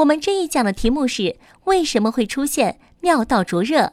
我们这一讲的题目是为什么会出现尿道灼热？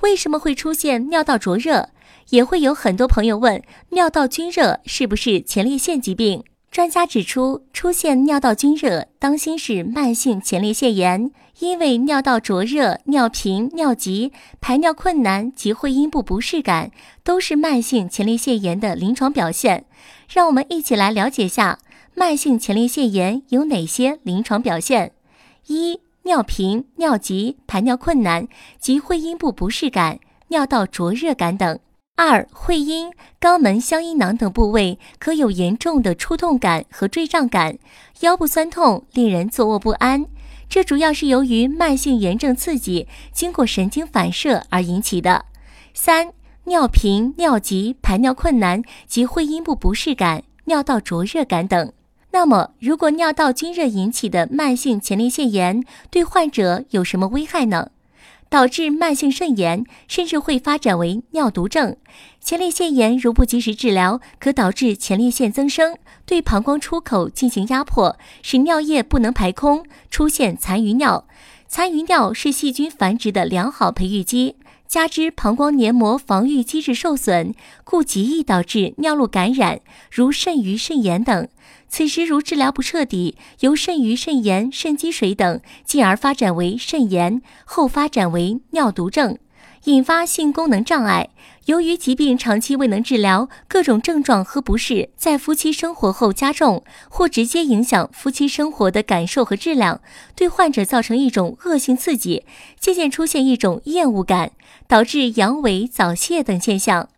为什么会出现尿道灼热？也会有很多朋友问，尿道菌热是不是前列腺疾病？专家指出，出现尿道菌热，当心是慢性前列腺炎，因为尿道灼热、尿频、尿急、排尿困难及会阴部不适感，都是慢性前列腺炎的临床表现。让我们一起来了解下慢性前列腺炎有哪些临床表现。一、尿频、尿急、排尿困难及会阴部不适感、尿道灼热感等；二、会阴、肛门、香阴囊等部位可有严重的触痛感和坠胀感，腰部酸痛，令人坐卧不安。这主要是由于慢性炎症刺激，经过神经反射而引起的。三、尿频、尿急、排尿困难及会阴部不适感、尿道灼热感等。那么，如果尿道菌热引起的慢性前列腺炎对患者有什么危害呢？导致慢性肾炎，甚至会发展为尿毒症。前列腺炎如不及时治疗，可导致前列腺增生，对膀胱出口进行压迫，使尿液不能排空，出现残余尿。残余尿是细菌繁殖的良好培育基，加之膀胱黏膜防御机制受损，故极易导致尿路感染，如肾盂肾炎等。此时如治疗不彻底，由肾盂肾炎、肾积水等，进而发展为肾炎，后发展为尿毒症，引发性功能障碍。由于疾病长期未能治疗，各种症状和不适在夫妻生活后加重，或直接影响夫妻生活的感受和质量，对患者造成一种恶性刺激，渐渐出现一种厌恶感，导致阳痿、早泄等现象。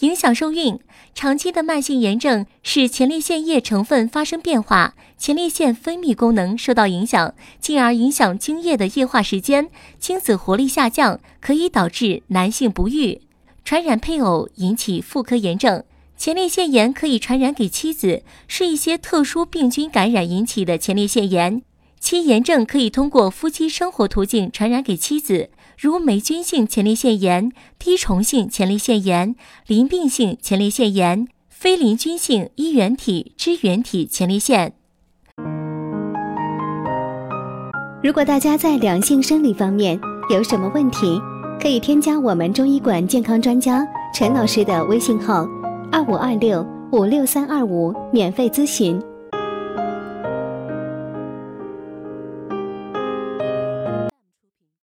影响受孕，长期的慢性炎症使前列腺液成分发生变化，前列腺分泌功能受到影响，进而影响精液的液化时间，精子活力下降，可以导致男性不育。传染配偶引起妇科炎症，前列腺炎可以传染给妻子，是一些特殊病菌感染引起的前列腺炎。其炎症可以通过夫妻生活途径传染给妻子。如霉菌性前列腺炎、滴虫性前列腺炎、淋病性前列腺炎、非淋菌性衣原体支原体前列腺。如果大家在两性生理方面有什么问题，可以添加我们中医馆健康专家陈老师的微信号：二五二六五六三二五，免费咨询。